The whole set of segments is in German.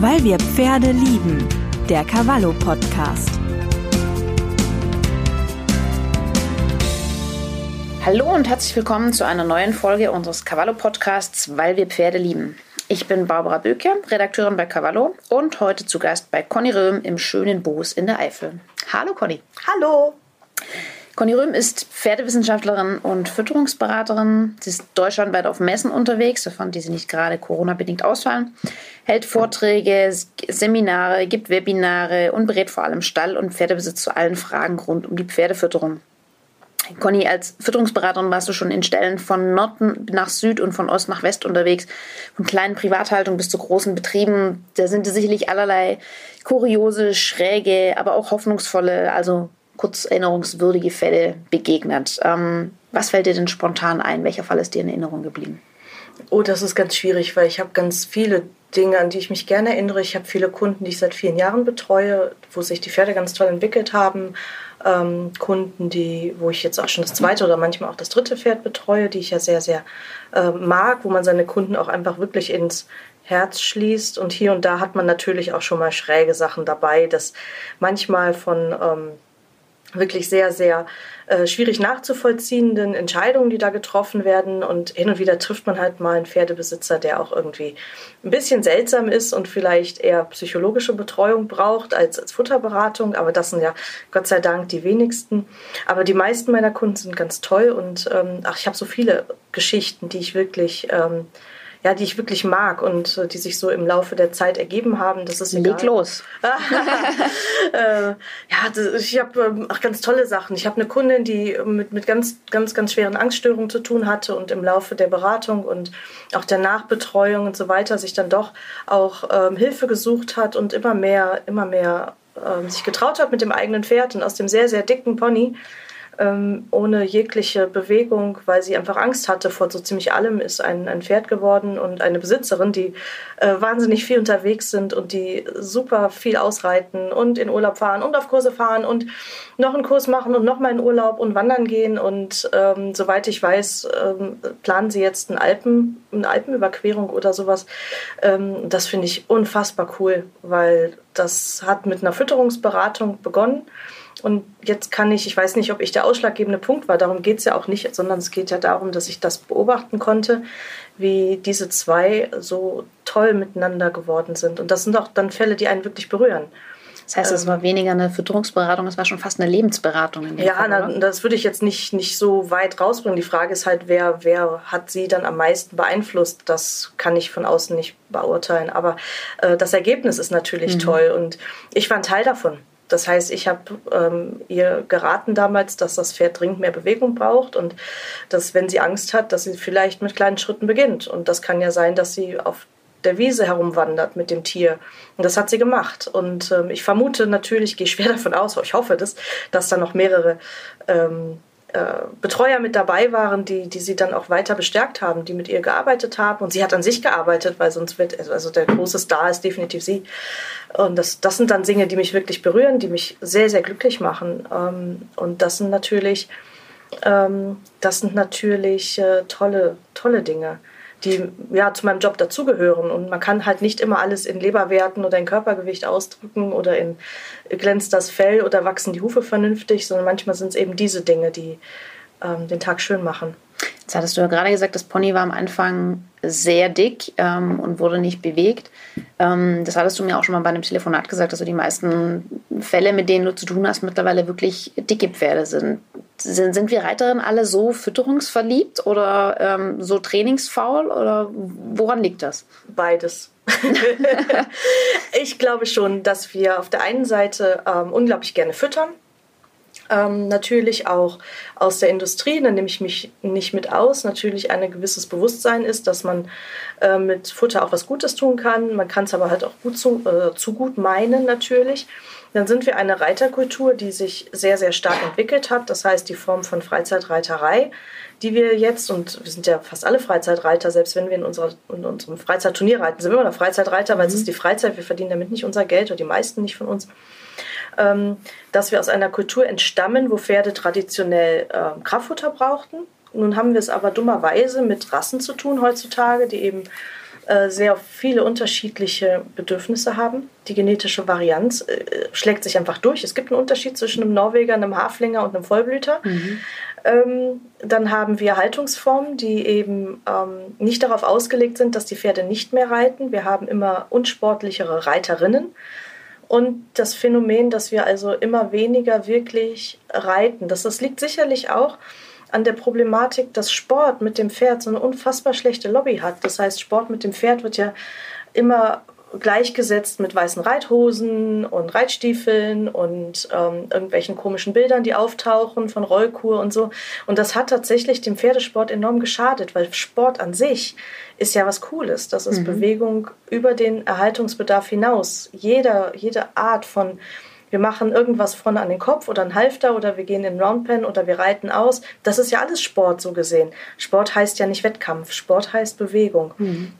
Weil wir Pferde lieben. Der Cavallo Podcast. Hallo und herzlich willkommen zu einer neuen Folge unseres Cavallo Podcasts, weil wir Pferde lieben. Ich bin Barbara Böker, Redakteurin bei Cavallo und heute zu Gast bei Conny Röhm im schönen Boos in der Eifel. Hallo Conny. Hallo. Conny Röhm ist Pferdewissenschaftlerin und Fütterungsberaterin. Sie ist deutschlandweit auf Messen unterwegs, sofern diese nicht gerade Corona-bedingt ausfallen, hält Vorträge, Seminare, gibt Webinare und berät vor allem Stall- und Pferdebesitz zu allen Fragen rund um die Pferdefütterung. Conny, als Fütterungsberaterin warst du schon in Stellen von Norden nach Süd und von Ost nach West unterwegs, von kleinen Privathaltungen bis zu großen Betrieben. Da sind sicherlich allerlei kuriose, schräge, aber auch hoffnungsvolle, also kurz erinnerungswürdige Fälle begegnet. Ähm, was fällt dir denn spontan ein? Welcher Fall ist dir in Erinnerung geblieben? Oh, das ist ganz schwierig, weil ich habe ganz viele Dinge, an die ich mich gerne erinnere. Ich habe viele Kunden, die ich seit vielen Jahren betreue, wo sich die Pferde ganz toll entwickelt haben. Ähm, Kunden, die, wo ich jetzt auch schon das zweite oder manchmal auch das dritte Pferd betreue, die ich ja sehr, sehr äh, mag, wo man seine Kunden auch einfach wirklich ins Herz schließt. Und hier und da hat man natürlich auch schon mal schräge Sachen dabei, dass manchmal von ähm, wirklich sehr, sehr äh, schwierig nachzuvollziehenden Entscheidungen, die da getroffen werden. Und hin und wieder trifft man halt mal einen Pferdebesitzer, der auch irgendwie ein bisschen seltsam ist und vielleicht eher psychologische Betreuung braucht als, als Futterberatung. Aber das sind ja Gott sei Dank die wenigsten. Aber die meisten meiner Kunden sind ganz toll und ähm, ach, ich habe so viele Geschichten, die ich wirklich ähm, ja, die ich wirklich mag und äh, die sich so im Laufe der Zeit ergeben haben. Das ist egal. Leg los. äh, ja, das, ich habe ähm, ganz tolle Sachen. Ich habe eine Kundin, die mit, mit ganz, ganz, ganz schweren Angststörungen zu tun hatte und im Laufe der Beratung und auch der Nachbetreuung und so weiter sich dann doch auch ähm, Hilfe gesucht hat und immer mehr, immer mehr ähm, sich getraut hat mit dem eigenen Pferd und aus dem sehr, sehr dicken Pony ähm, ohne jegliche Bewegung, weil sie einfach Angst hatte vor so ziemlich allem, ist ein, ein Pferd geworden und eine Besitzerin, die äh, wahnsinnig viel unterwegs sind und die super viel ausreiten und in Urlaub fahren und auf Kurse fahren und noch einen Kurs machen und noch mal in Urlaub und wandern gehen. Und ähm, soweit ich weiß, ähm, planen sie jetzt einen Alpen, eine Alpenüberquerung oder sowas. Ähm, das finde ich unfassbar cool, weil das hat mit einer Fütterungsberatung begonnen und jetzt kann ich, ich weiß nicht, ob ich der ausschlaggebende Punkt war, darum geht es ja auch nicht, sondern es geht ja darum, dass ich das beobachten konnte, wie diese zwei so toll miteinander geworden sind. Und das sind auch dann Fälle, die einen wirklich berühren. Das heißt, es ähm, war weniger eine Fütterungsberatung, es war schon fast eine Lebensberatung. ja, Fall, na, das würde ich jetzt nicht, nicht so weit rausbringen. Die Frage ist halt, wer, wer hat sie dann am meisten beeinflusst? Das kann ich von außen nicht beurteilen. Aber äh, das Ergebnis ist natürlich mhm. toll und ich war ein Teil davon. Das heißt, ich habe ähm, ihr geraten damals, dass das Pferd dringend mehr Bewegung braucht und dass, wenn sie Angst hat, dass sie vielleicht mit kleinen Schritten beginnt. Und das kann ja sein, dass sie auf der Wiese herumwandert mit dem Tier. Und das hat sie gemacht. Und ähm, ich vermute natürlich, gehe schwer davon aus, ich hoffe das, dass da noch mehrere ähm, äh, Betreuer mit dabei waren, die, die sie dann auch weiter bestärkt haben, die mit ihr gearbeitet haben. Und sie hat an sich gearbeitet, weil sonst wird, also, also der große Star ist definitiv sie. Und das, das sind dann Dinge, die mich wirklich berühren, die mich sehr, sehr glücklich machen. Ähm, und das sind natürlich, ähm, das sind natürlich äh, tolle, tolle Dinge die ja zu meinem Job dazugehören. Und man kann halt nicht immer alles in Leberwerten oder in Körpergewicht ausdrücken oder in glänzt das Fell oder wachsen die Hufe vernünftig, sondern manchmal sind es eben diese Dinge, die ähm, den Tag schön machen. Jetzt hattest du ja gerade gesagt, das Pony war am Anfang sehr dick ähm, und wurde nicht bewegt. Ähm, das hattest du mir auch schon mal bei einem Telefonat gesagt, dass du die meisten Fälle, mit denen du zu tun hast, mittlerweile wirklich dicke Pferde sind. Sind, sind wir Reiterinnen alle so fütterungsverliebt oder ähm, so trainingsfaul oder woran liegt das? Beides. ich glaube schon, dass wir auf der einen Seite ähm, unglaublich gerne füttern ähm, natürlich auch aus der Industrie, da nehme ich mich nicht mit aus, natürlich ein gewisses Bewusstsein ist, dass man äh, mit Futter auch was Gutes tun kann. Man kann es aber halt auch gut zu, äh, zu gut meinen natürlich. Dann sind wir eine Reiterkultur, die sich sehr, sehr stark entwickelt hat. Das heißt, die Form von Freizeitreiterei, die wir jetzt, und wir sind ja fast alle Freizeitreiter, selbst wenn wir in, unserer, in unserem Freizeitturnier reiten, sind wir immer noch Freizeitreiter, weil mhm. es ist die Freizeit, wir verdienen damit nicht unser Geld oder die meisten nicht von uns. Ähm, dass wir aus einer Kultur entstammen, wo Pferde traditionell ähm, Kraftfutter brauchten. Nun haben wir es aber dummerweise mit Rassen zu tun heutzutage, die eben äh, sehr viele unterschiedliche Bedürfnisse haben. Die genetische Varianz äh, schlägt sich einfach durch. Es gibt einen Unterschied zwischen einem Norweger, einem Haflinger und einem Vollblüter. Mhm. Ähm, dann haben wir Haltungsformen, die eben ähm, nicht darauf ausgelegt sind, dass die Pferde nicht mehr reiten. Wir haben immer unsportlichere Reiterinnen. Und das Phänomen, dass wir also immer weniger wirklich reiten, das, das liegt sicherlich auch an der Problematik, dass Sport mit dem Pferd so eine unfassbar schlechte Lobby hat. Das heißt, Sport mit dem Pferd wird ja immer gleichgesetzt mit weißen Reithosen und Reitstiefeln und ähm, irgendwelchen komischen Bildern, die auftauchen von Rollkur und so. Und das hat tatsächlich dem Pferdesport enorm geschadet, weil Sport an sich ist ja was Cooles. Das ist mhm. Bewegung über den Erhaltungsbedarf hinaus. Jeder, jede Art von wir machen irgendwas vorne an den Kopf oder ein Halfter oder wir gehen in den Roundpen oder wir reiten aus. Das ist ja alles Sport so gesehen. Sport heißt ja nicht Wettkampf, Sport heißt Bewegung. Mhm.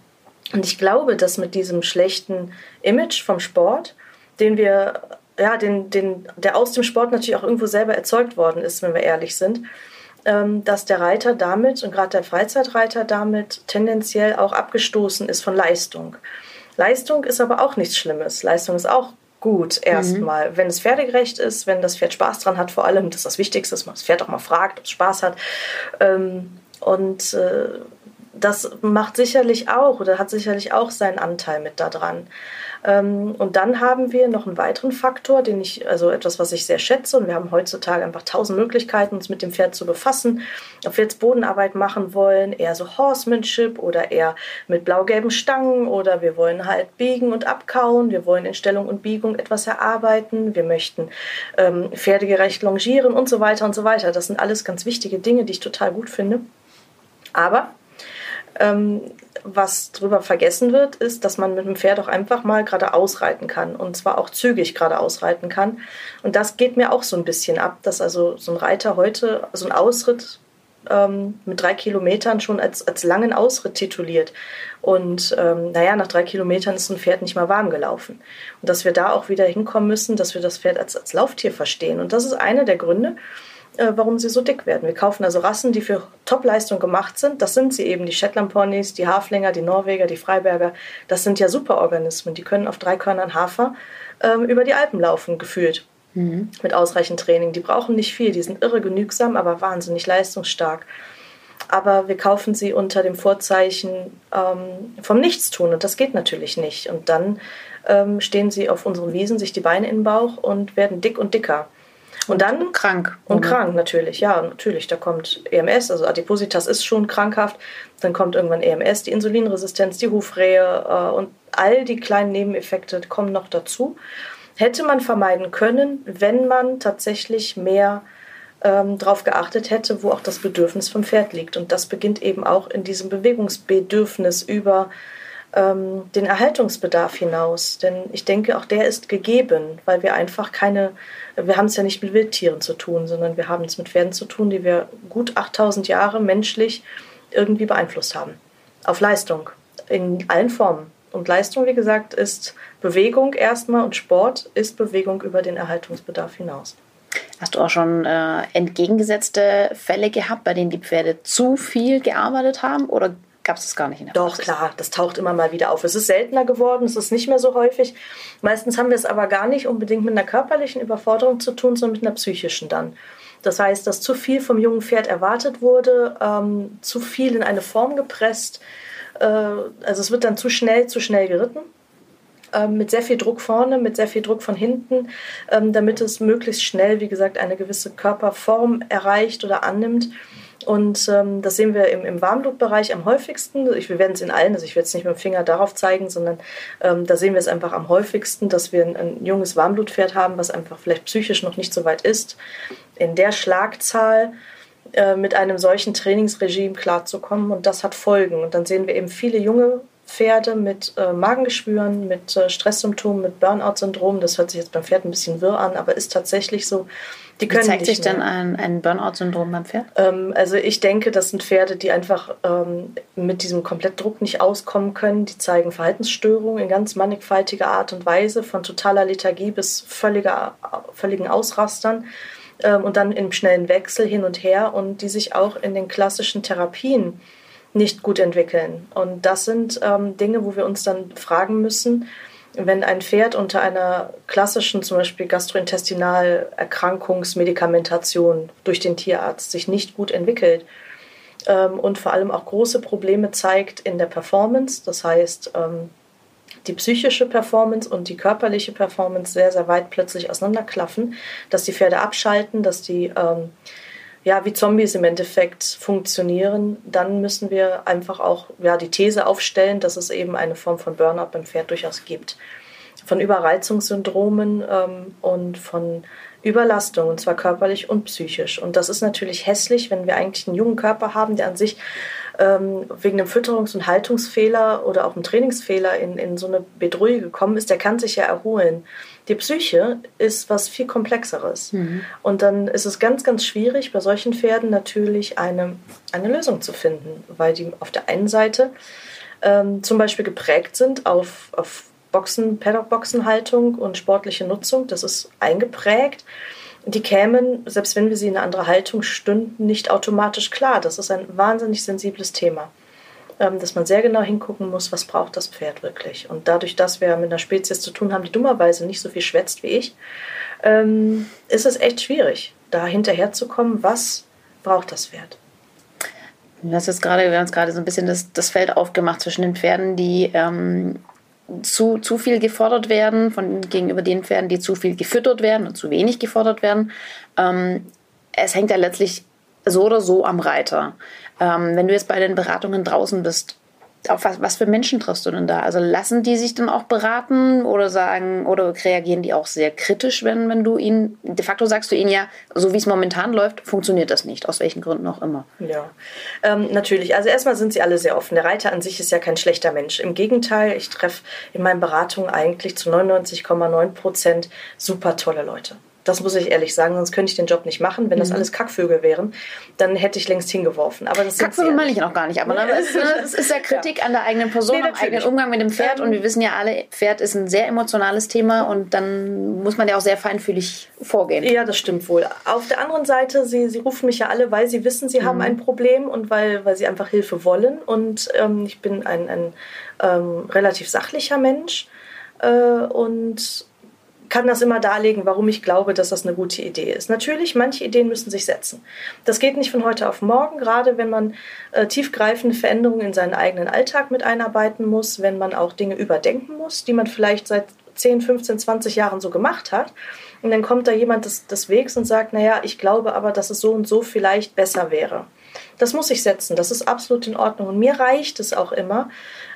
Und ich glaube, dass mit diesem schlechten Image vom Sport, den wir, ja, den, den, der aus dem Sport natürlich auch irgendwo selber erzeugt worden ist, wenn wir ehrlich sind, ähm, dass der Reiter damit und gerade der Freizeitreiter damit tendenziell auch abgestoßen ist von Leistung. Leistung ist aber auch nichts Schlimmes. Leistung ist auch gut erstmal. Mhm. Wenn es pferdegerecht ist, wenn das Pferd Spaß dran hat, vor allem, das ist das Wichtigste, dass man das Pferd auch mal fragt, ob es Spaß hat. Ähm, und äh, das macht sicherlich auch oder hat sicherlich auch seinen Anteil mit daran. Ähm, und dann haben wir noch einen weiteren Faktor, den ich, also etwas, was ich sehr schätze. Und wir haben heutzutage einfach tausend Möglichkeiten, uns mit dem Pferd zu befassen. Ob wir jetzt Bodenarbeit machen wollen, eher so Horsemanship oder eher mit blau-gelben Stangen oder wir wollen halt biegen und abkauen. Wir wollen in Stellung und Biegung etwas erarbeiten. Wir möchten ähm, pferdegerecht longieren und so weiter und so weiter. Das sind alles ganz wichtige Dinge, die ich total gut finde. Aber ähm, was drüber vergessen wird, ist, dass man mit dem Pferd auch einfach mal geradeaus reiten kann und zwar auch zügig geradeaus reiten kann. Und das geht mir auch so ein bisschen ab, dass also so ein Reiter heute so ein Ausritt ähm, mit drei Kilometern schon als, als langen Ausritt tituliert. Und ähm, naja, nach drei Kilometern ist ein Pferd nicht mal warm gelaufen. Und dass wir da auch wieder hinkommen müssen, dass wir das Pferd als, als Lauftier verstehen. Und das ist einer der Gründe, äh, warum sie so dick werden. Wir kaufen also Rassen, die für Topleistung gemacht sind. Das sind sie eben, die Shetland Ponys, die Haflinger, die Norweger, die Freiberger. Das sind ja Superorganismen. Die können auf drei Körnern Hafer ähm, über die Alpen laufen, gefühlt. Mhm. Mit ausreichend Training. Die brauchen nicht viel, die sind irre genügsam, aber wahnsinnig leistungsstark. Aber wir kaufen sie unter dem Vorzeichen ähm, vom Nichtstun und das geht natürlich nicht. Und dann ähm, stehen sie auf unseren Wiesen, sich die Beine in den Bauch und werden dick und dicker. Und dann krank. Und oder? krank natürlich, ja, natürlich. Da kommt EMS, also Adipositas ist schon krankhaft. Dann kommt irgendwann EMS, die Insulinresistenz, die Hufrehe äh, und all die kleinen Nebeneffekte kommen noch dazu. Hätte man vermeiden können, wenn man tatsächlich mehr ähm, darauf geachtet hätte, wo auch das Bedürfnis vom Pferd liegt. Und das beginnt eben auch in diesem Bewegungsbedürfnis über ähm, den Erhaltungsbedarf hinaus. Denn ich denke, auch der ist gegeben, weil wir einfach keine wir haben es ja nicht mit Wildtieren zu tun, sondern wir haben es mit Pferden zu tun, die wir gut 8000 Jahre menschlich irgendwie beeinflusst haben. Auf Leistung, in allen Formen. Und Leistung, wie gesagt, ist Bewegung erstmal und Sport ist Bewegung über den Erhaltungsbedarf hinaus. Hast du auch schon äh, entgegengesetzte Fälle gehabt, bei denen die Pferde zu viel gearbeitet haben oder gab es das gar nicht in der Doch, Praxis. klar, das taucht immer mal wieder auf. Es ist seltener geworden, es ist nicht mehr so häufig. Meistens haben wir es aber gar nicht unbedingt mit einer körperlichen Überforderung zu tun, sondern mit einer psychischen dann. Das heißt, dass zu viel vom jungen Pferd erwartet wurde, ähm, zu viel in eine Form gepresst. Äh, also es wird dann zu schnell, zu schnell geritten. Ähm, mit sehr viel Druck vorne, mit sehr viel Druck von hinten, ähm, damit es möglichst schnell, wie gesagt, eine gewisse Körperform erreicht oder annimmt. Und ähm, das sehen wir im, im Warmblutbereich am häufigsten. Ich, wir werden es in allen, also ich werde es nicht mit dem Finger darauf zeigen, sondern ähm, da sehen wir es einfach am häufigsten, dass wir ein, ein, junges Warmblutpferd haben, was einfach vielleicht psychisch noch nicht so weit ist, in der Schlagzahl äh, mit einem solchen Trainingsregime klarzukommen. Und das hat Folgen. Und dann sehen wir eben viele junge Pferde mit äh, Magengeschwüren, mit äh, Stresssymptomen, mit Burnout-Syndrom. Das hört sich jetzt beim Pferd ein bisschen wirr an, aber ist tatsächlich so. Die können Wie zeigt sich denn ein, ein Burnout-Syndrom beim Pferd? Ähm, also ich denke, das sind Pferde, die einfach ähm, mit diesem Komplettdruck nicht auskommen können. Die zeigen Verhaltensstörungen in ganz mannigfaltiger Art und Weise, von totaler Lethargie bis völliger, völligen Ausrastern ähm, und dann im schnellen Wechsel hin und her und die sich auch in den klassischen Therapien nicht gut entwickeln. Und das sind ähm, Dinge, wo wir uns dann fragen müssen, wenn ein Pferd unter einer klassischen, zum Beispiel Gastrointestinalerkrankungsmedikamentation durch den Tierarzt sich nicht gut entwickelt ähm, und vor allem auch große Probleme zeigt in der Performance, das heißt, ähm, die psychische Performance und die körperliche Performance sehr, sehr weit plötzlich auseinanderklaffen, dass die Pferde abschalten, dass die ähm, ja, wie Zombies im Endeffekt funktionieren, dann müssen wir einfach auch ja, die These aufstellen, dass es eben eine Form von Burnout beim Pferd durchaus gibt. Von Überreizungssyndromen ähm, und von Überlastung, und zwar körperlich und psychisch. Und das ist natürlich hässlich, wenn wir eigentlich einen jungen Körper haben, der an sich ähm, wegen einem Fütterungs- und Haltungsfehler oder auch einem Trainingsfehler in, in so eine Bedrohung gekommen ist, der kann sich ja erholen. Die Psyche ist was viel komplexeres. Mhm. Und dann ist es ganz, ganz schwierig, bei solchen Pferden natürlich eine, eine Lösung zu finden, weil die auf der einen Seite ähm, zum Beispiel geprägt sind auf, auf Boxen, Paddock-Boxenhaltung und sportliche Nutzung. Das ist eingeprägt die kämen, selbst wenn wir sie in eine andere Haltung stünden, nicht automatisch klar. Das ist ein wahnsinnig sensibles Thema, dass man sehr genau hingucken muss, was braucht das Pferd wirklich. Und dadurch, dass wir mit einer Spezies zu tun haben, die dummerweise nicht so viel schwätzt wie ich, ähm, ist es echt schwierig, da hinterherzukommen, was braucht das Pferd. Hast jetzt gerade, wir haben uns gerade so ein bisschen das, das Feld aufgemacht zwischen den Pferden, die ähm, zu, zu viel gefordert werden von gegenüber den Pferden, die zu viel gefüttert werden und zu wenig gefordert werden. Ähm, es hängt ja letztlich so oder so am Reiter. Ähm, wenn du jetzt bei den Beratungen draußen bist, auf was, was für Menschen triffst du denn da? Also lassen die sich dann auch beraten oder sagen oder reagieren die auch sehr kritisch, wenn, wenn du ihnen, de facto sagst du ihnen ja, so wie es momentan läuft, funktioniert das nicht, aus welchen Gründen auch immer. Ja, ähm, natürlich. Also erstmal sind sie alle sehr offen. Der Reiter an sich ist ja kein schlechter Mensch. Im Gegenteil, ich treffe in meinen Beratungen eigentlich zu 99,9 Prozent super tolle Leute. Das muss ich ehrlich sagen, sonst könnte ich den Job nicht machen. Wenn das mhm. alles Kackvögel wären, dann hätte ich längst hingeworfen. Aber das Kackvögel meine ich noch gar nicht. Aber nee. das, ist, das ist ja Kritik ja. an der eigenen Person, nee, am eigenen Umgang mit dem Pferd. Ähm, und wir wissen ja alle, Pferd ist ein sehr emotionales Thema und dann muss man ja auch sehr feinfühlig vorgehen. Ja, das stimmt wohl. Auf der anderen Seite, sie, sie rufen mich ja alle, weil sie wissen, sie mhm. haben ein Problem und weil, weil sie einfach Hilfe wollen. Und ähm, ich bin ein, ein ähm, relativ sachlicher Mensch. Äh, und kann das immer darlegen, warum ich glaube, dass das eine gute Idee ist. Natürlich, manche Ideen müssen sich setzen. Das geht nicht von heute auf morgen, gerade wenn man äh, tiefgreifende Veränderungen in seinen eigenen Alltag mit einarbeiten muss, wenn man auch Dinge überdenken muss, die man vielleicht seit 10, 15, 20 Jahren so gemacht hat. Und dann kommt da jemand des, des Wegs und sagt, naja, ich glaube aber, dass es so und so vielleicht besser wäre. Das muss ich setzen, das ist absolut in Ordnung. Und mir reicht es auch immer,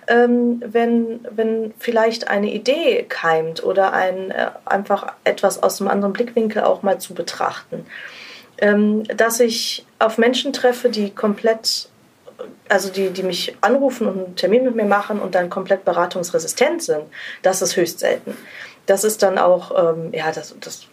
ähm, wenn, wenn vielleicht eine Idee keimt oder ein, äh, einfach etwas aus einem anderen Blickwinkel auch mal zu betrachten. Ähm, dass ich auf Menschen treffe, die komplett, also die, die mich anrufen und einen Termin mit mir machen und dann komplett beratungsresistent sind, das ist höchst selten. Das ist dann auch, ähm, ja, das, das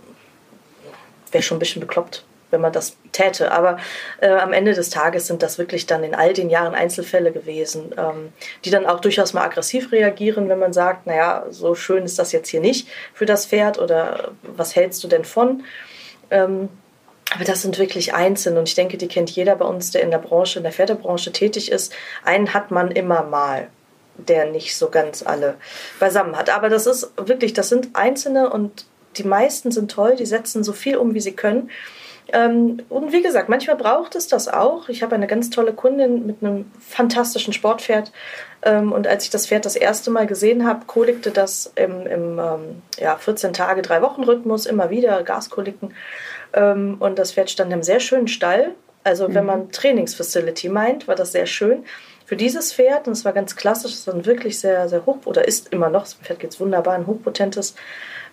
wäre schon ein bisschen bekloppt wenn man das täte. Aber äh, am Ende des Tages sind das wirklich dann in all den Jahren Einzelfälle gewesen, ähm, die dann auch durchaus mal aggressiv reagieren, wenn man sagt, naja, so schön ist das jetzt hier nicht für das Pferd oder was hältst du denn von? Ähm, aber das sind wirklich Einzelne und ich denke, die kennt jeder bei uns, der in der Branche, in der Pferdebranche tätig ist. Einen hat man immer mal der nicht so ganz alle beisammen hat. Aber das ist wirklich, das sind Einzelne und die meisten sind toll, die setzen so viel um, wie sie können. Ähm, und wie gesagt, manchmal braucht es das auch. Ich habe eine ganz tolle Kundin mit einem fantastischen Sportpferd. Ähm, und als ich das Pferd das erste Mal gesehen habe, kolikte das im, im ähm, ja, 14 Tage, 3 Wochen Rhythmus immer wieder, Gaskoliken. Und das Pferd stand in einem sehr schönen Stall. Also wenn mhm. man Trainingsfacility meint, war das sehr schön. Für dieses Pferd, und es war ganz klassisch, es war ein wirklich sehr, sehr hoch, oder ist immer noch, das Pferd geht wunderbar, ein hochpotentes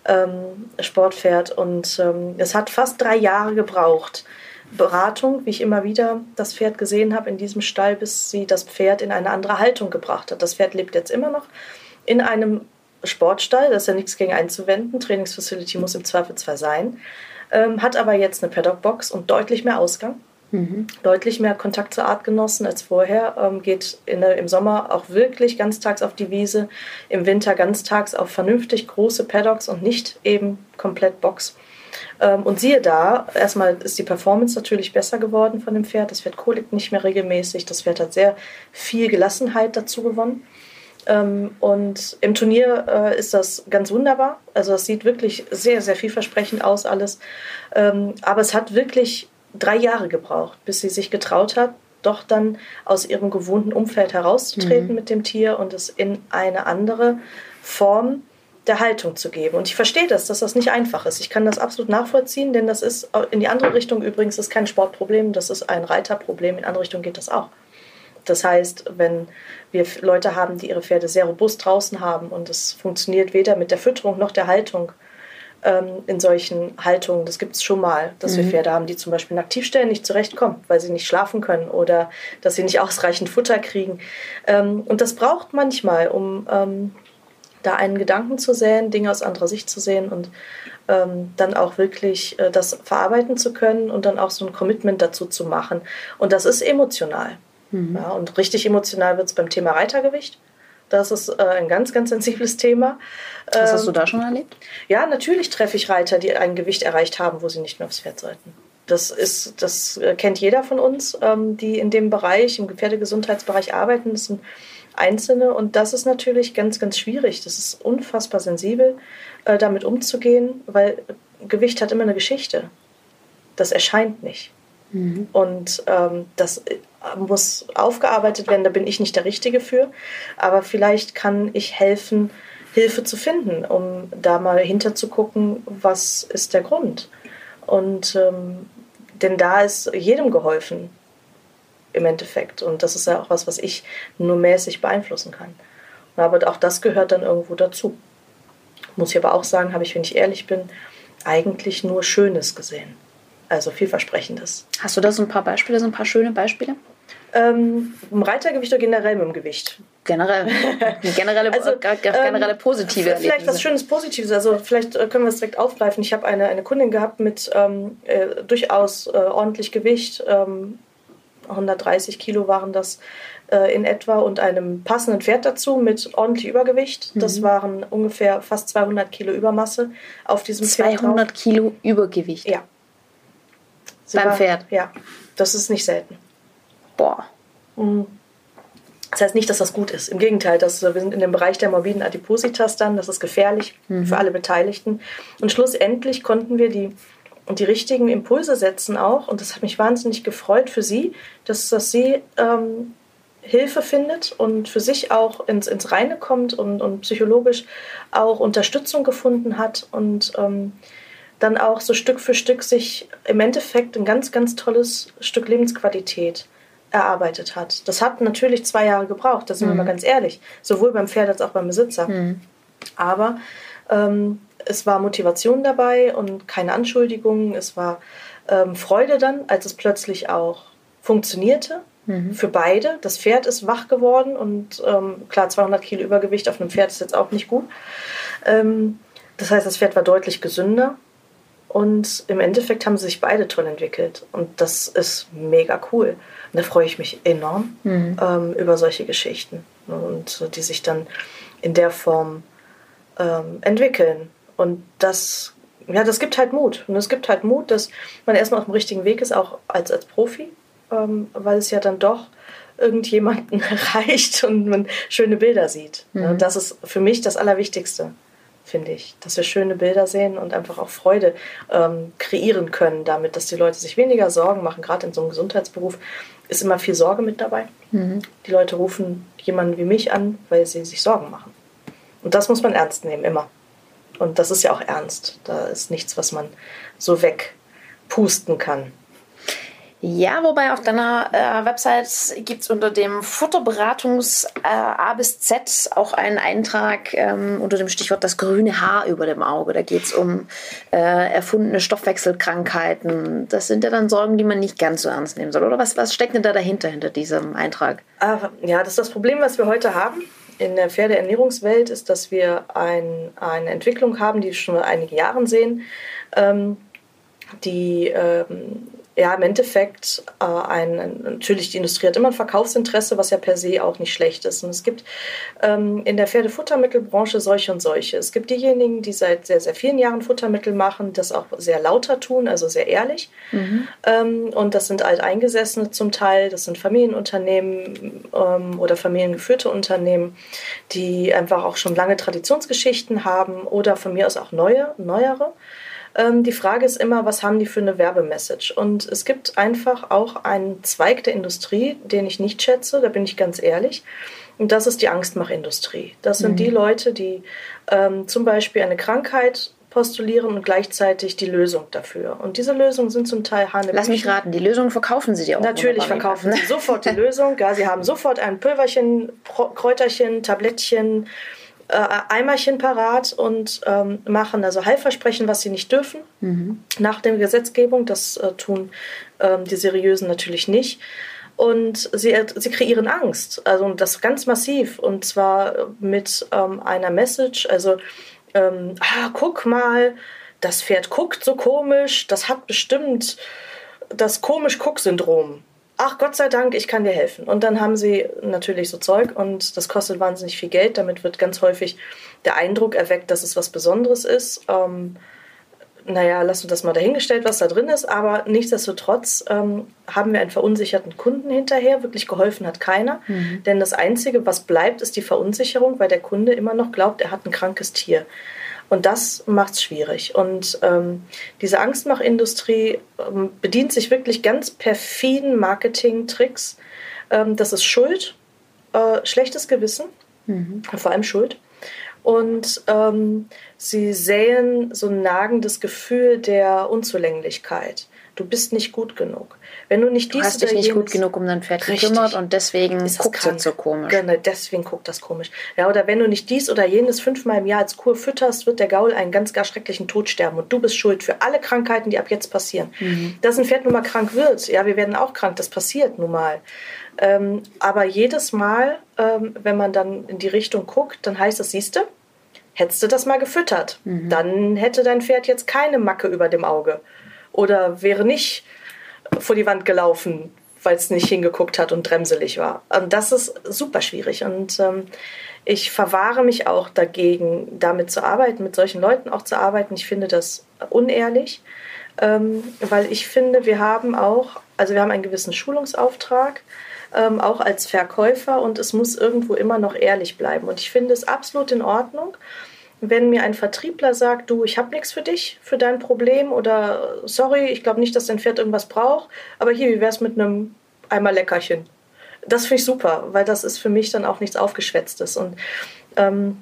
ähm, Sportpferd. Und ähm, es hat fast drei Jahre gebraucht. Beratung, wie ich immer wieder das Pferd gesehen habe in diesem Stall, bis sie das Pferd in eine andere Haltung gebracht hat. Das Pferd lebt jetzt immer noch in einem Sportstall, da ist ja nichts gegen einzuwenden. Trainingsfacility muss im Zweifelsfall sein. Ähm, hat aber jetzt eine Paddockbox und deutlich mehr Ausgang. Mhm. Deutlich mehr Kontakt zur Artgenossen als vorher. Ähm, geht der, im Sommer auch wirklich ganztags auf die Wiese, im Winter ganztags auf vernünftig große Paddocks und nicht eben komplett Box. Ähm, und siehe da, erstmal ist die Performance natürlich besser geworden von dem Pferd. Das Pferd kolikt nicht mehr regelmäßig. Das Pferd hat sehr viel Gelassenheit dazu gewonnen. Ähm, und im Turnier äh, ist das ganz wunderbar. Also das sieht wirklich sehr, sehr vielversprechend aus alles. Ähm, aber es hat wirklich drei Jahre gebraucht, bis sie sich getraut hat, doch dann aus ihrem gewohnten Umfeld herauszutreten mhm. mit dem Tier und es in eine andere Form der Haltung zu geben. Und ich verstehe das, dass das nicht einfach ist. Ich kann das absolut nachvollziehen, denn das ist in die andere Richtung übrigens ist kein Sportproblem, das ist ein Reiterproblem. In andere Richtung geht das auch. Das heißt, wenn wir Leute haben, die ihre Pferde sehr robust draußen haben und es funktioniert weder mit der Fütterung noch der Haltung ähm, in solchen Haltungen, das gibt es schon mal, dass mhm. wir Pferde haben, die zum Beispiel in Aktivstellen nicht zurechtkommen, weil sie nicht schlafen können oder dass sie nicht ausreichend Futter kriegen. Ähm, und das braucht manchmal, um ähm, da einen Gedanken zu säen, Dinge aus anderer Sicht zu sehen und ähm, dann auch wirklich äh, das verarbeiten zu können und dann auch so ein Commitment dazu zu machen. Und das ist emotional. Mhm. Ja, und richtig emotional wird es beim Thema Reitergewicht. Das ist äh, ein ganz, ganz sensibles Thema. Was hast du ähm, da schon erlebt? Ja, natürlich treffe ich Reiter, die ein Gewicht erreicht haben, wo sie nicht mehr aufs Pferd sollten. Das, ist, das äh, kennt jeder von uns, ähm, die in dem Bereich, im Pferdegesundheitsbereich arbeiten. Das sind Einzelne und das ist natürlich ganz, ganz schwierig. Das ist unfassbar sensibel, äh, damit umzugehen, weil Gewicht hat immer eine Geschichte. Das erscheint nicht. Mhm. Und ähm, das äh, muss aufgearbeitet werden, da bin ich nicht der Richtige für. Aber vielleicht kann ich helfen, Hilfe zu finden, um da mal hinterzugucken, was ist der Grund. Und ähm, denn da ist jedem geholfen im Endeffekt. Und das ist ja auch was, was ich nur mäßig beeinflussen kann. Aber auch das gehört dann irgendwo dazu. Muss ich aber auch sagen, habe ich, wenn ich ehrlich bin, eigentlich nur Schönes gesehen. Also vielversprechendes. Hast du da so ein paar Beispiele, so ein paar schöne Beispiele? Ähm, Im Reitergewicht oder generell mit dem Gewicht? Generell. Generelle, also, generelle ähm, positive Vielleicht Erlebnisse. was Schönes Positives. Also vielleicht äh, können wir es direkt aufgreifen. Ich habe eine, eine Kundin gehabt mit ähm, äh, durchaus äh, ordentlich Gewicht. 130 ähm, Kilo waren das äh, in etwa und einem passenden Pferd dazu mit ordentlich Übergewicht. Mhm. Das waren ungefähr fast 200 Kilo Übermasse auf diesem 200 Pferd. 200 Kilo Übergewicht? Ja. Sie Beim war, Pferd? Ja, das ist nicht selten. Boah. Mhm. Das heißt nicht, dass das gut ist. Im Gegenteil, das, wir sind in dem Bereich der morbiden Adipositas dann. Das ist gefährlich mhm. für alle Beteiligten. Und schlussendlich konnten wir die, die richtigen Impulse setzen auch. Und das hat mich wahnsinnig gefreut für sie, dass, dass sie ähm, Hilfe findet und für sich auch ins, ins Reine kommt und, und psychologisch auch Unterstützung gefunden hat und ähm, dann auch so Stück für Stück sich im Endeffekt ein ganz, ganz tolles Stück Lebensqualität erarbeitet hat. Das hat natürlich zwei Jahre gebraucht, da sind mhm. wir mal ganz ehrlich. Sowohl beim Pferd als auch beim Besitzer. Mhm. Aber ähm, es war Motivation dabei und keine Anschuldigungen. Es war ähm, Freude dann, als es plötzlich auch funktionierte. Mhm. Für beide. Das Pferd ist wach geworden und ähm, klar, 200 Kilo Übergewicht auf einem Pferd ist jetzt auch nicht gut. Ähm, das heißt, das Pferd war deutlich gesünder und im Endeffekt haben sie sich beide toll entwickelt. Und das ist mega cool. Und da freue ich mich enorm mhm. ähm, über solche Geschichten. Und die sich dann in der Form ähm, entwickeln. Und das, ja, das gibt halt Mut. Und es gibt halt Mut, dass man erstmal auf dem richtigen Weg ist, auch als, als Profi, ähm, weil es ja dann doch irgendjemanden erreicht und man schöne Bilder sieht. Mhm. Das ist für mich das Allerwichtigste finde ich. Dass wir schöne Bilder sehen und einfach auch Freude ähm, kreieren können damit, dass die Leute sich weniger Sorgen machen. Gerade in so einem Gesundheitsberuf ist immer viel Sorge mit dabei. Mhm. Die Leute rufen jemanden wie mich an, weil sie sich Sorgen machen. Und das muss man ernst nehmen, immer. Und das ist ja auch ernst. Da ist nichts, was man so wegpusten kann. Ja, wobei auf deiner äh, Website gibt es unter dem Futterberatungs äh, A bis Z auch einen Eintrag ähm, unter dem Stichwort das grüne Haar über dem Auge. Da geht es um äh, erfundene Stoffwechselkrankheiten. Das sind ja dann Sorgen, die man nicht ganz so ernst nehmen soll. Oder was, was steckt denn da dahinter, hinter diesem Eintrag? ja, das ist das Problem, was wir heute haben in der Pferdeernährungswelt, ist, dass wir ein, eine Entwicklung haben, die wir schon seit einigen Jahren sehen, ähm, die ähm, ja, im Endeffekt äh, ein, natürlich die Industrie hat immer ein Verkaufsinteresse, was ja per se auch nicht schlecht ist. Und es gibt ähm, in der Pferdefuttermittelbranche solche und solche. Es gibt diejenigen, die seit sehr, sehr vielen Jahren Futtermittel machen, das auch sehr lauter tun, also sehr ehrlich. Mhm. Ähm, und das sind Alteingesessene zum Teil, das sind Familienunternehmen ähm, oder familiengeführte Unternehmen, die einfach auch schon lange Traditionsgeschichten haben oder von mir aus auch neue, neuere. Ähm, die Frage ist immer, was haben die für eine Werbemessage? Und es gibt einfach auch einen Zweig der Industrie, den ich nicht schätze, da bin ich ganz ehrlich. Und das ist die Angstmachindustrie. Das sind mhm. die Leute, die ähm, zum Beispiel eine Krankheit postulieren und gleichzeitig die Lösung dafür. Und diese Lösungen sind zum Teil Hanebüchen. Lass mich raten, die Lösung verkaufen Sie dir auch. Natürlich verkaufen Sie sofort die Lösung. Ja, Sie haben sofort ein Pülverchen, Kräuterchen, Tablettchen, äh, Eimerchen parat und ähm, machen also Heilversprechen, was sie nicht dürfen, mhm. nach der Gesetzgebung. Das äh, tun ähm, die Seriösen natürlich nicht. Und sie, sie kreieren Angst, also das ganz massiv und zwar mit ähm, einer Message, also ähm, ah, guck mal, das Pferd guckt so komisch, das hat bestimmt das komisch-Guck-Syndrom ach Gott sei Dank, ich kann dir helfen. Und dann haben sie natürlich so Zeug und das kostet wahnsinnig viel Geld. Damit wird ganz häufig der Eindruck erweckt, dass es was Besonderes ist. Ähm, naja, lass uns das mal dahingestellt, was da drin ist. Aber nichtsdestotrotz ähm, haben wir einen verunsicherten Kunden hinterher. Wirklich geholfen hat keiner. Mhm. Denn das Einzige, was bleibt, ist die Verunsicherung, weil der Kunde immer noch glaubt, er hat ein krankes Tier. Und das macht es schwierig. Und ähm, diese Angstmachindustrie ähm, bedient sich wirklich ganz perfiden Marketing-Tricks. Ähm, das ist Schuld, äh, schlechtes Gewissen, mhm. vor allem Schuld. Und ähm, sie säen so ein nagendes Gefühl der Unzulänglichkeit. Du bist nicht gut genug. Wenn du nicht dies du hast dich nicht gut genug um dein Pferd gekümmert und deswegen guckt es so komisch. Genau, deswegen guckt das komisch. Ja, oder wenn du nicht dies oder jenes fünfmal im Jahr als Kur fütterst, wird der Gaul einen ganz gar schrecklichen Tod sterben und du bist schuld für alle Krankheiten, die ab jetzt passieren. Mhm. Dass ein Pferd nun mal krank wird, ja, wir werden auch krank, das passiert nun mal. Ähm, aber jedes Mal, ähm, wenn man dann in die Richtung guckt, dann heißt das, siehst du, hättest du das mal gefüttert, mhm. dann hätte dein Pferd jetzt keine Macke über dem Auge oder wäre nicht vor die Wand gelaufen, weil es nicht hingeguckt hat und bremselig war. Und das ist super schwierig. Und ähm, ich verwahre mich auch dagegen, damit zu arbeiten, mit solchen Leuten auch zu arbeiten. Ich finde das unehrlich, ähm, weil ich finde, wir haben auch, also wir haben einen gewissen Schulungsauftrag, ähm, auch als Verkäufer und es muss irgendwo immer noch ehrlich bleiben. Und ich finde es absolut in Ordnung, wenn mir ein Vertriebler sagt, du, ich habe nichts für dich, für dein Problem oder sorry, ich glaube nicht, dass dein Pferd irgendwas braucht, aber hier, wie wär's mit einem Eimer Leckerchen? Das finde ich super, weil das ist für mich dann auch nichts Aufgeschwätztes und ähm,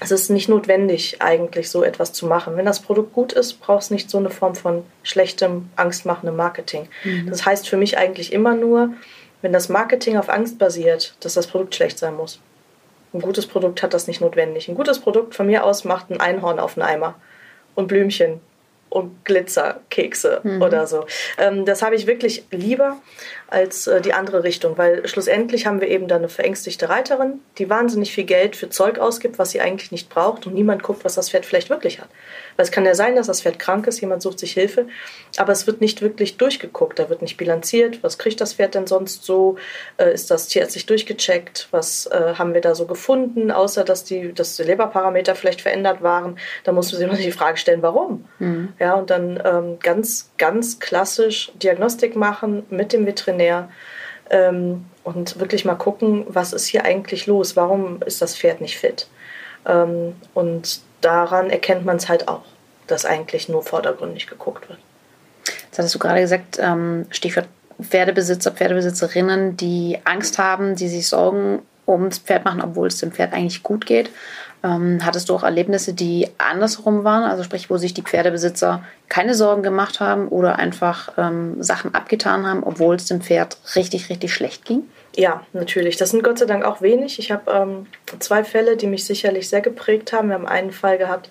es ist nicht notwendig, eigentlich so etwas zu machen. Wenn das Produkt gut ist, braucht es nicht so eine Form von schlechtem, angstmachendem Marketing. Mhm. Das heißt für mich eigentlich immer nur, wenn das Marketing auf Angst basiert, dass das Produkt schlecht sein muss. Ein gutes Produkt hat das nicht notwendig. Ein gutes Produkt von mir aus macht ein Einhorn auf einen Eimer und Blümchen und Glitzerkekse mhm. oder so. Ähm, das habe ich wirklich lieber als äh, die andere Richtung, weil schlussendlich haben wir eben dann eine verängstigte Reiterin, die wahnsinnig viel Geld für Zeug ausgibt, was sie eigentlich nicht braucht und niemand guckt, was das Pferd vielleicht wirklich hat. Weil es kann ja sein, dass das Pferd krank ist, jemand sucht sich Hilfe, aber es wird nicht wirklich durchgeguckt, da wird nicht bilanziert, was kriegt das Pferd denn sonst so, äh, ist das tierärztlich durchgecheckt, was äh, haben wir da so gefunden, außer dass die, dass die Leberparameter vielleicht verändert waren, da muss man sich immer die Frage stellen, warum. Mhm. Ja, und dann ähm, ganz, ganz klassisch Diagnostik machen mit dem Veterinär ähm, und wirklich mal gucken, was ist hier eigentlich los, warum ist das Pferd nicht fit. Ähm, und daran erkennt man es halt auch, dass eigentlich nur vordergründig geguckt wird. Jetzt hattest du gerade gesagt, ähm, Stichwort Pferdebesitzer, Pferdebesitzerinnen, die Angst haben, die sich Sorgen ums Pferd machen, obwohl es dem Pferd eigentlich gut geht. Ähm, hattest du auch Erlebnisse, die andersrum waren? Also sprich, wo sich die Pferdebesitzer keine Sorgen gemacht haben oder einfach ähm, Sachen abgetan haben, obwohl es dem Pferd richtig, richtig schlecht ging? Ja, natürlich. Das sind Gott sei Dank auch wenig. Ich habe ähm, zwei Fälle, die mich sicherlich sehr geprägt haben. Wir haben einen Fall gehabt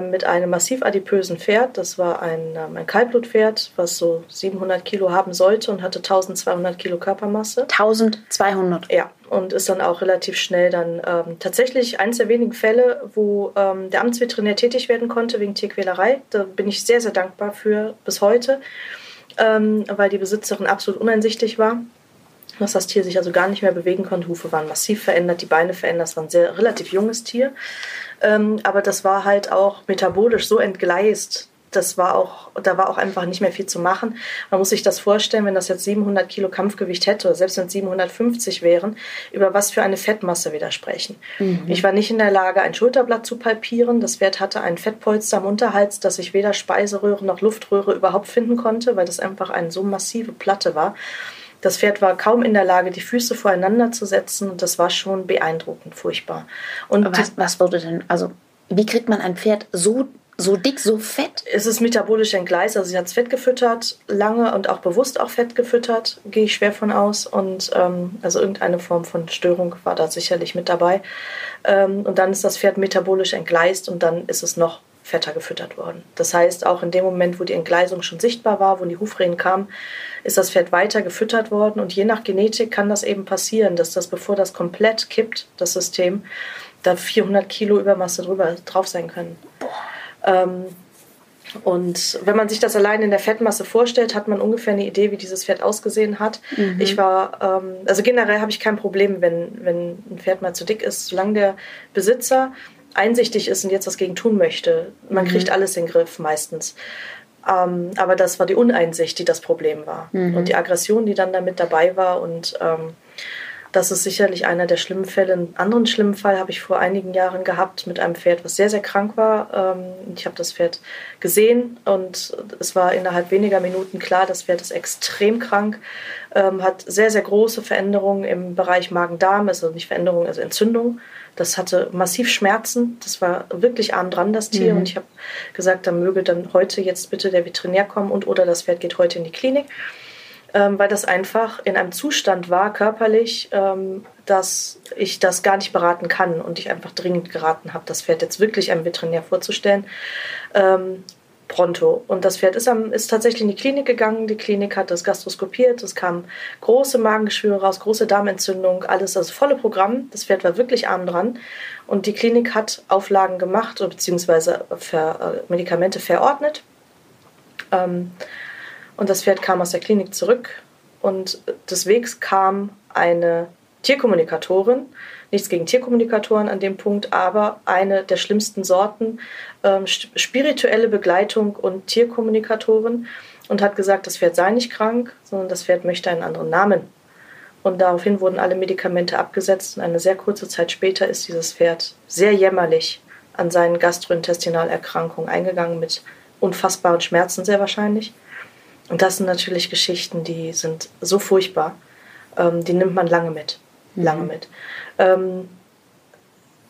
mit einem massiv adipösen Pferd. Das war ein, äh, ein Kaltblutpferd, was so 700 Kilo haben sollte und hatte 1200 Kilo Körpermasse. 1200? Ja, und ist dann auch relativ schnell dann ähm, tatsächlich eines der wenigen Fälle, wo ähm, der Amtsveterinär tätig werden konnte wegen Tierquälerei. Da bin ich sehr, sehr dankbar für bis heute. ähm, weil die Besitzerin absolut uneinsichtig war dass das Tier sich also gar nicht mehr bewegen konnte. Hufe waren massiv verändert, die Beine verändert. Es war ein sehr relativ junges Tier. Ähm, aber das war halt auch metabolisch so entgleist, das war auch, da war auch einfach nicht mehr viel zu machen. Man muss sich das vorstellen, wenn das jetzt 700 Kilo Kampfgewicht hätte, selbst wenn es 750 wären, über was für eine Fettmasse wir da sprechen. Mhm. Ich war nicht in der Lage, ein Schulterblatt zu palpieren. Das Pferd hatte ein Fettpolster am Unterhals, dass ich weder Speiseröhre noch Luftröhre überhaupt finden konnte, weil das einfach eine so massive Platte war. Das Pferd war kaum in der Lage, die Füße voreinander zu setzen und das war schon beeindruckend, furchtbar. Und was, was wurde denn, also wie kriegt man ein Pferd so so dick, so fett? Es ist metabolisch entgleist. Also sie hat Fett gefüttert, lange und auch bewusst auch Fett gefüttert, gehe ich schwer von aus. Und ähm, also irgendeine Form von Störung war da sicherlich mit dabei. Ähm, und dann ist das Pferd metabolisch entgleist und dann ist es noch fetter gefüttert worden. Das heißt, auch in dem Moment, wo die Entgleisung schon sichtbar war, wo die Hufrehen kamen, ist das Pferd weiter gefüttert worden. Und je nach Genetik kann das eben passieren, dass das, bevor das komplett kippt, das System, da 400 Kilo Übermasse drüber drauf sein können. Ähm, und wenn man sich das allein in der Fettmasse vorstellt, hat man ungefähr eine Idee, wie dieses Pferd ausgesehen hat. Mhm. Ich war, ähm, also generell habe ich kein Problem, wenn, wenn ein Pferd mal zu dick ist, solange der Besitzer einsichtig ist und jetzt was gegen tun möchte. Man mhm. kriegt alles in den Griff meistens. Ähm, aber das war die Uneinsicht, die das Problem war. Mhm. Und die Aggression, die dann damit dabei war und ähm, das ist sicherlich einer der schlimmen Fälle. Einen anderen schlimmen Fall habe ich vor einigen Jahren gehabt mit einem Pferd, was sehr, sehr krank war. Ähm, ich habe das Pferd gesehen und es war innerhalb weniger Minuten klar, das Pferd ist extrem krank, ähm, hat sehr, sehr große Veränderungen im Bereich Magen-Darm, also nicht Veränderungen, also Entzündung. Das hatte massiv Schmerzen. Das war wirklich arm dran, das Tier. Mhm. Und ich habe gesagt, dann möge dann heute jetzt bitte der Veterinär kommen und oder das Pferd geht heute in die Klinik ähm, weil das einfach in einem Zustand war, körperlich, ähm, dass ich das gar nicht beraten kann und ich einfach dringend geraten habe, das Pferd jetzt wirklich einem Veterinär vorzustellen. Ähm, pronto. Und das Pferd ist, am, ist tatsächlich in die Klinik gegangen. Die Klinik hat das gastroskopiert. Es kamen große Magengeschwüre raus, große Darmentzündung, alles, also volle Programm. Das Pferd war wirklich arm dran. Und die Klinik hat Auflagen gemacht, beziehungsweise äh, Medikamente verordnet. Ähm, und das Pferd kam aus der Klinik zurück und des Wegs kam eine Tierkommunikatorin, nichts gegen Tierkommunikatoren an dem Punkt, aber eine der schlimmsten Sorten, ähm, spirituelle Begleitung und Tierkommunikatorin und hat gesagt, das Pferd sei nicht krank, sondern das Pferd möchte einen anderen Namen. Und daraufhin wurden alle Medikamente abgesetzt und eine sehr kurze Zeit später ist dieses Pferd sehr jämmerlich an seinen Gastrointestinalerkrankungen eingegangen mit unfassbaren Schmerzen sehr wahrscheinlich. Und das sind natürlich Geschichten, die sind so furchtbar. Ähm, die nimmt man lange mit. Lange mhm. mit. Ähm,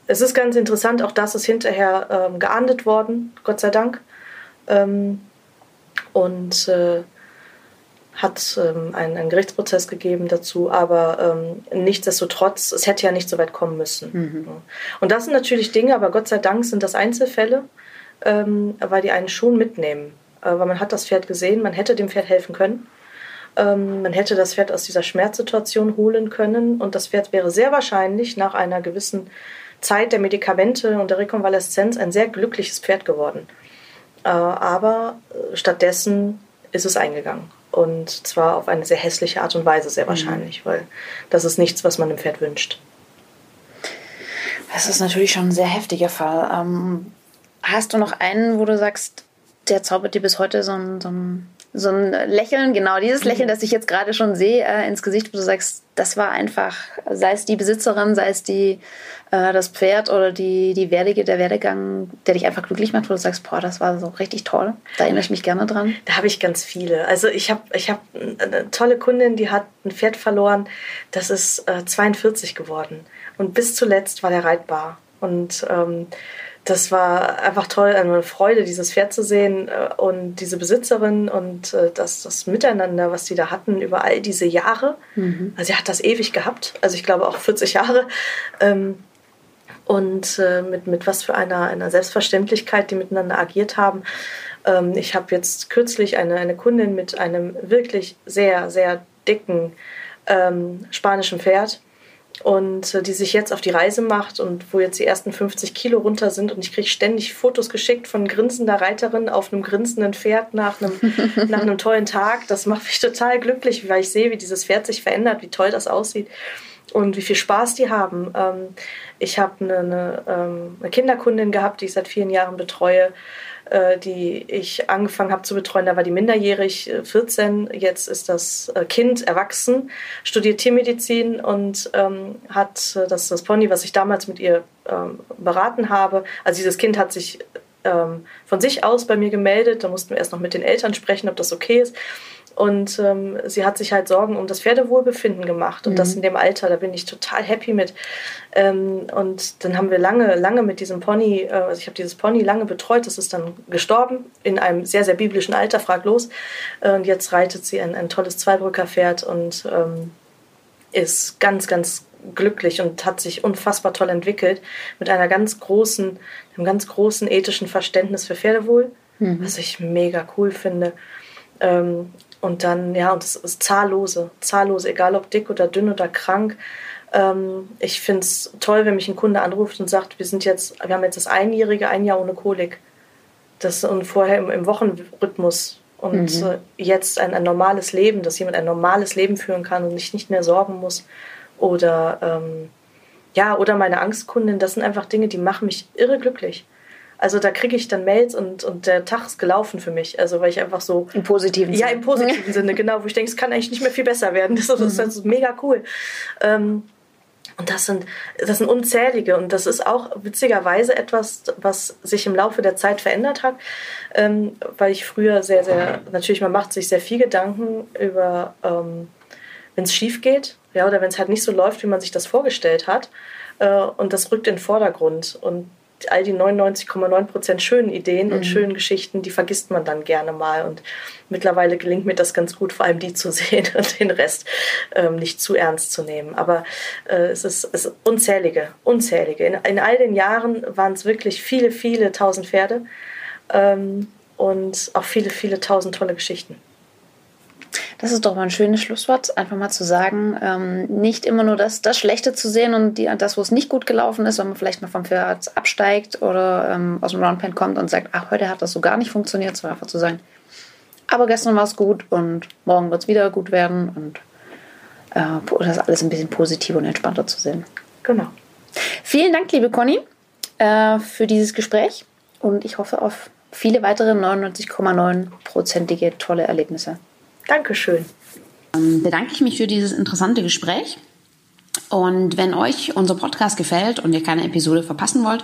es ist ganz interessant, auch das ist hinterher ähm, geahndet worden, Gott sei Dank. Ähm, und äh, hat ähm, einen, einen, Gerichtsprozess gegeben dazu, aber ähm, nichtsdestotrotz, es hätte ja nicht so weit kommen müssen. Mhm. Und das sind natürlich Dinge, aber Gott sei Dank sind das Einzelfälle, ähm, weil die einen schon mitnehmen. Äh, weil man hat das Pferd gesehen, man hätte dem Pferd helfen können. Ähm, man hätte das Pferd aus dieser Schmerzsituation holen können und das Pferd wäre sehr wahrscheinlich nach einer gewissen Zeit der Medikamente und der Rekonvaleszenz ein sehr glückliches Pferd geworden. Äh, aber äh, stattdessen ist es eingegangen. Und zwar auf eine sehr hässliche Art und Weise, sehr mhm. wahrscheinlich, mhm. weil das ist nichts, was man dem Pferd wünscht. Das ist natürlich schon ein sehr heftiger Fall. Ähm, hast du noch einen, wo du sagst, der zaubert dir bis heute so ein, so ein, so ein Lächeln, genau dieses Lächeln, mhm. das ich jetzt gerade schon sehe, äh, ins Gesicht, wo du sagst, das war einfach, sei es die Besitzerin, sei es die, äh, das Pferd oder die, die Werdige, der Werdegang, der dich einfach glücklich macht, wo du sagst, boah, das war so richtig toll. Da erinnere ich mich gerne dran. Da habe ich ganz viele. Also ich habe ich hab eine tolle Kundin, die hat ein Pferd verloren, das ist äh, 42 geworden. Und bis zuletzt war der reitbar. Und ähm, das war einfach toll, eine Freude, dieses Pferd zu sehen äh, und diese Besitzerin und äh, das, das Miteinander, was die da hatten über all diese Jahre. Mhm. Also sie hat das ewig gehabt, also ich glaube auch 40 Jahre. Ähm, und äh, mit, mit was für einer, einer Selbstverständlichkeit die miteinander agiert haben. Ähm, ich habe jetzt kürzlich eine, eine Kundin mit einem wirklich sehr, sehr dicken ähm, spanischen Pferd und äh, die sich jetzt auf die Reise macht und wo jetzt die ersten 50 Kilo runter sind und ich kriege ständig Fotos geschickt von grinsender Reiterin auf einem grinsenden Pferd nach einem, nach einem tollen Tag. Das macht mich total glücklich, weil ich sehe, wie dieses Pferd sich verändert, wie toll das aussieht und wie viel Spaß die haben. Ähm, ich habe eine, eine, ähm, eine Kinderkundin gehabt, die ich seit vielen Jahren betreue die ich angefangen habe zu betreuen. Da war die minderjährig, 14. Äh, Jetzt ist das äh, Kind erwachsen, studiert Tiermedizin und ähm, hat das, das Pony, was ich damals mit ihr ähm, beraten habe. Also dieses Kind hat sich ähm, von sich aus bei mir gemeldet. Da mussten wir erst noch mit den Eltern sprechen, ob das okay ist. Und ähm, sie hat sich halt Sorgen um das Pferdewohlbefinden gemacht. Und mhm. das in dem Alter, da bin ich total happy mit. Ähm, und dann haben wir lange, lange mit diesem Pony, äh, also ich habe dieses Pony lange betreut. Das ist dann gestorben in einem sehr, sehr biblischen Alter, frag los. Äh, und jetzt reitet sie ein, ein tolles Zweibrücker-Pferd und ähm, ist ganz, ganz glücklich und hat sich unfassbar toll entwickelt mit einer ganz großen, einem ganz großen ethischen Verständnis für Pferdewohl, mhm. was ich mega cool finde. Ähm, und dann, ja, und es ist zahllose, zahllose, egal ob dick oder dünn oder krank. Ähm, ich finde es toll, wenn mich ein Kunde anruft und sagt, wir sind jetzt, wir haben jetzt das Einjährige, ein Jahr ohne Kolik. Das und vorher im, im Wochenrhythmus und mhm. äh, jetzt ein, ein normales Leben, dass jemand ein normales Leben führen kann und sich nicht mehr sorgen muss. Oder ähm, ja, oder meine Angstkundin, das sind einfach Dinge, die machen mich irre glücklich. Also da kriege ich dann Mails und, und der Tag ist gelaufen für mich. Also weil ich einfach so. Im positiven Sinne. Ja, im positiven Sinne, genau, wo ich denke, es kann eigentlich nicht mehr viel besser werden. Das, das, ist mega cool. Ähm, und das sind, das sind unzählige. Und das ist auch witzigerweise etwas, was sich im Laufe der Zeit verändert hat. Ähm, weil ich früher sehr, sehr, natürlich, man macht sich sehr viel Gedanken über, ähm, wenn es schief geht, ja, oder wenn es halt nicht so läuft, wie man sich das vorgestellt hat. Äh, und das rückt in den Vordergrund. Und all die 99,9% schönen Ideen und mhm. schönen Geschichten, die vergisst man dann gerne mal. Und mittlerweile gelingt mir das ganz gut, vor allem die zu sehen und den Rest ähm, nicht zu ernst zu nehmen. Aber äh, es, ist, es ist unzählige, unzählige. In, in all den Jahren waren es wirklich viele, viele tausend Pferde ähm, und auch viele, viele tausend tolle Geschichten. Das ist doch mal ein schönes Schlusswort, einfach mal zu sagen, ähm, nicht immer nur das, das Schlechte zu sehen und die, das, wo es nicht gut gelaufen ist, wenn man vielleicht mal vom Pferd absteigt oder ähm, aus dem Roundpen kommt und sagt, ach, heute hat das so gar nicht funktioniert, sondern einfach zu sagen, aber gestern war es gut und morgen wird es wieder gut werden und äh, das alles ein bisschen positiver und entspannter zu sehen. Genau. Vielen Dank, liebe Conny, äh, für dieses Gespräch und ich hoffe auf viele weitere 99,9-prozentige tolle Erlebnisse. Dankeschön. Dann bedanke ich mich für dieses interessante Gespräch. Und wenn euch unser Podcast gefällt und ihr keine Episode verpassen wollt,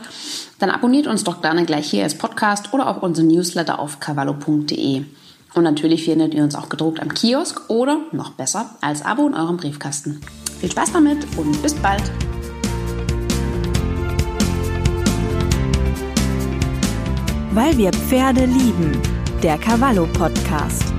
dann abonniert uns doch gerne gleich hier als Podcast oder auch unseren Newsletter auf cavallo.de. Und natürlich findet ihr uns auch gedruckt am Kiosk oder noch besser als Abo in eurem Briefkasten. Viel Spaß damit und bis bald! Weil wir Pferde lieben. Der Cavallo Podcast.